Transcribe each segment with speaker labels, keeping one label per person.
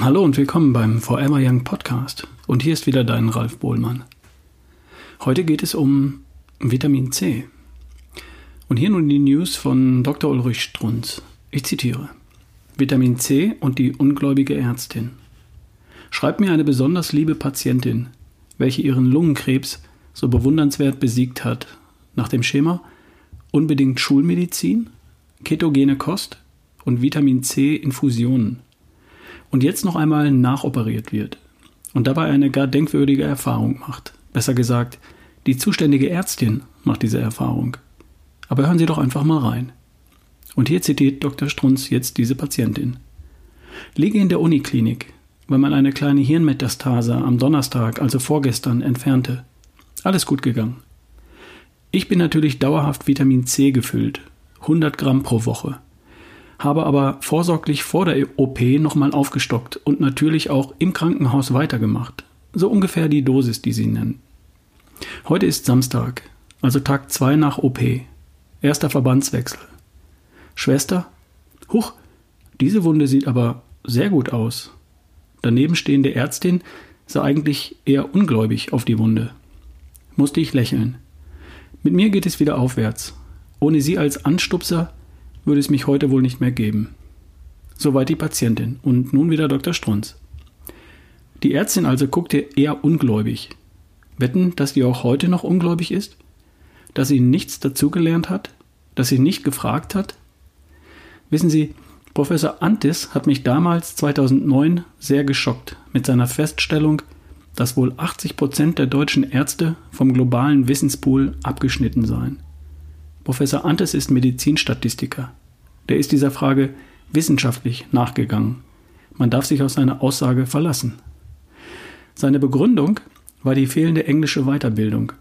Speaker 1: Hallo und willkommen beim Forever Young Podcast. Und hier ist wieder dein Ralf Bohlmann. Heute geht es um Vitamin C. Und hier nun die News von Dr. Ulrich Strunz. Ich zitiere. Vitamin C und die ungläubige Ärztin. Schreibt mir eine besonders liebe Patientin, welche ihren Lungenkrebs so bewundernswert besiegt hat, nach dem Schema unbedingt Schulmedizin, ketogene Kost und Vitamin C Infusionen und jetzt noch einmal nachoperiert wird und dabei eine gar denkwürdige Erfahrung macht. Besser gesagt, die zuständige Ärztin macht diese Erfahrung. Aber hören Sie doch einfach mal rein. Und hier zitiert Dr. Strunz jetzt diese Patientin. Liege in der Uniklinik, weil man eine kleine Hirnmetastase am Donnerstag, also vorgestern, entfernte. Alles gut gegangen. Ich bin natürlich dauerhaft Vitamin C gefüllt, 100 Gramm pro Woche habe aber vorsorglich vor der OP nochmal aufgestockt und natürlich auch im Krankenhaus weitergemacht. So ungefähr die Dosis, die sie nennen. Heute ist Samstag, also Tag 2 nach OP. Erster Verbandswechsel. Schwester? Huch, diese Wunde sieht aber sehr gut aus. Daneben stehende Ärztin sah eigentlich eher ungläubig auf die Wunde. Musste ich lächeln. Mit mir geht es wieder aufwärts. Ohne sie als Anstupser würde es mich heute wohl nicht mehr geben. Soweit die Patientin. Und nun wieder Dr. Strunz. Die Ärztin also guckte eher ungläubig. Wetten, dass die auch heute noch ungläubig ist? Dass sie nichts dazugelernt hat? Dass sie nicht gefragt hat? Wissen Sie, Professor Antis hat mich damals 2009 sehr geschockt mit seiner Feststellung, dass wohl 80 Prozent der deutschen Ärzte vom globalen Wissenspool abgeschnitten seien. Professor Antes ist Medizinstatistiker. Der ist dieser Frage wissenschaftlich nachgegangen. Man darf sich auf seine Aussage verlassen. Seine Begründung war die fehlende englische Weiterbildung.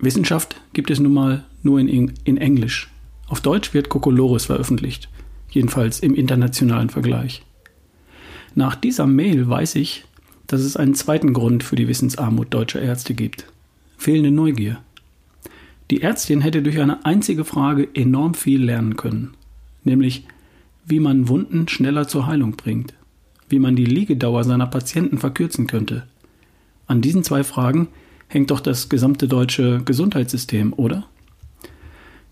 Speaker 1: Wissenschaft gibt es nun mal nur in, in Englisch. Auf Deutsch wird Kokolores veröffentlicht, jedenfalls im internationalen Vergleich. Nach dieser Mail weiß ich, dass es einen zweiten Grund für die Wissensarmut deutscher Ärzte gibt. Fehlende Neugier. Die Ärztin hätte durch eine einzige Frage enorm viel lernen können, nämlich wie man Wunden schneller zur Heilung bringt, wie man die Liegedauer seiner Patienten verkürzen könnte. An diesen zwei Fragen hängt doch das gesamte deutsche Gesundheitssystem, oder?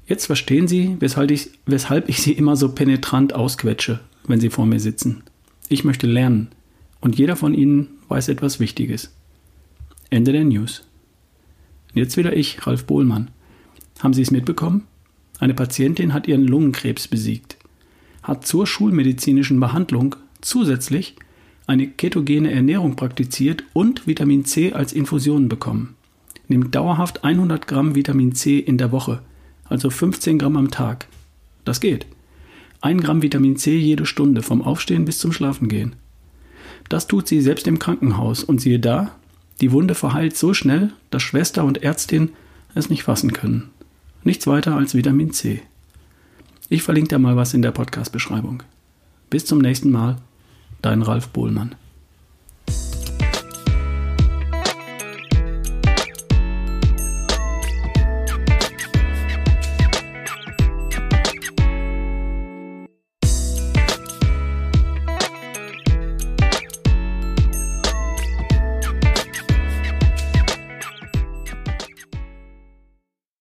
Speaker 1: Jetzt verstehen Sie, weshalb ich, weshalb ich Sie immer so penetrant ausquetsche, wenn Sie vor mir sitzen. Ich möchte lernen, und jeder von Ihnen weiß etwas Wichtiges. Ende der News. Jetzt wieder ich, Ralf Bohlmann. Haben Sie es mitbekommen? Eine Patientin hat ihren Lungenkrebs besiegt, hat zur schulmedizinischen Behandlung zusätzlich eine ketogene Ernährung praktiziert und Vitamin C als Infusion bekommen. Nimmt dauerhaft 100 Gramm Vitamin C in der Woche, also 15 Gramm am Tag. Das geht. 1 Gramm Vitamin C jede Stunde vom Aufstehen bis zum Schlafengehen. Das tut sie selbst im Krankenhaus und siehe da, die Wunde verheilt so schnell, dass Schwester und Ärztin es nicht fassen können. Nichts weiter als Vitamin C. Ich verlinke dir mal was in der Podcast-Beschreibung. Bis zum nächsten Mal, dein Ralf Bohlmann.